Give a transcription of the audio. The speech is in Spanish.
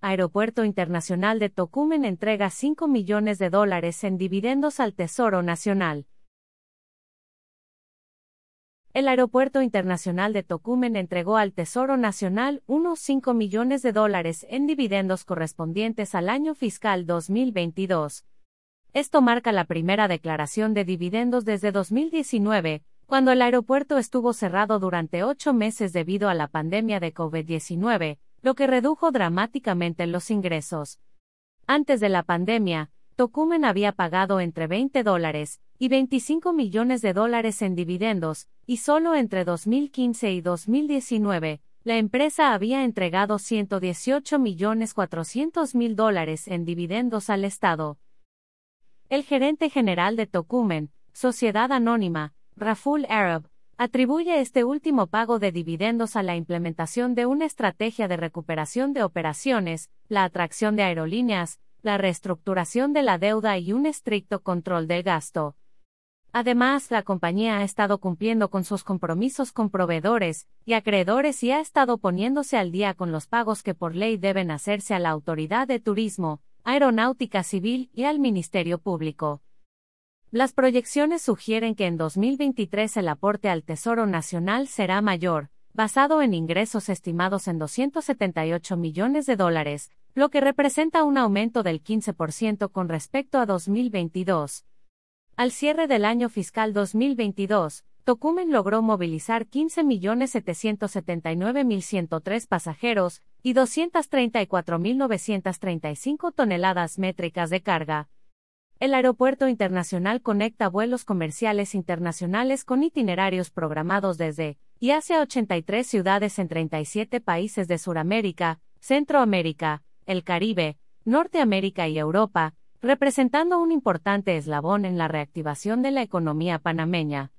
Aeropuerto Internacional de Tocumen entrega 5 millones de dólares en dividendos al Tesoro Nacional. El Aeropuerto Internacional de Tocumen entregó al Tesoro Nacional unos 5 millones de dólares en dividendos correspondientes al año fiscal 2022. Esto marca la primera declaración de dividendos desde 2019, cuando el aeropuerto estuvo cerrado durante ocho meses debido a la pandemia de COVID-19, lo que redujo dramáticamente los ingresos. Antes de la pandemia, Tocumen había pagado entre 20 dólares y 25 millones de dólares en dividendos, y solo entre 2015 y 2019, la empresa había entregado 118 millones 400 mil dólares en dividendos al Estado. El gerente general de Tocumen, Sociedad Anónima, Raful Arab, atribuye este último pago de dividendos a la implementación de una estrategia de recuperación de operaciones, la atracción de aerolíneas, la reestructuración de la deuda y un estricto control del gasto. Además, la compañía ha estado cumpliendo con sus compromisos con proveedores y acreedores y ha estado poniéndose al día con los pagos que por ley deben hacerse a la Autoridad de Turismo, Aeronáutica Civil y al Ministerio Público. Las proyecciones sugieren que en 2023 el aporte al Tesoro Nacional será mayor, basado en ingresos estimados en 278 millones de dólares, lo que representa un aumento del 15% con respecto a 2022. Al cierre del año fiscal 2022, Tocumen logró movilizar 15.779.103 pasajeros y 234.935 toneladas métricas de carga, el Aeropuerto Internacional conecta vuelos comerciales internacionales con itinerarios programados desde y hacia 83 ciudades en 37 países de Sudamérica, Centroamérica, el Caribe, Norteamérica y Europa, representando un importante eslabón en la reactivación de la economía panameña.